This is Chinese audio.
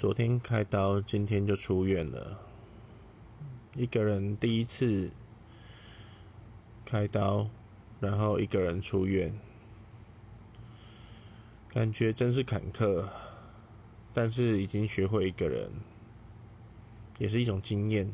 昨天开刀今天就出院了。一个人第一次开刀然后一个人出院。感觉真是坎坷但是已经学会一个人也是一种经验。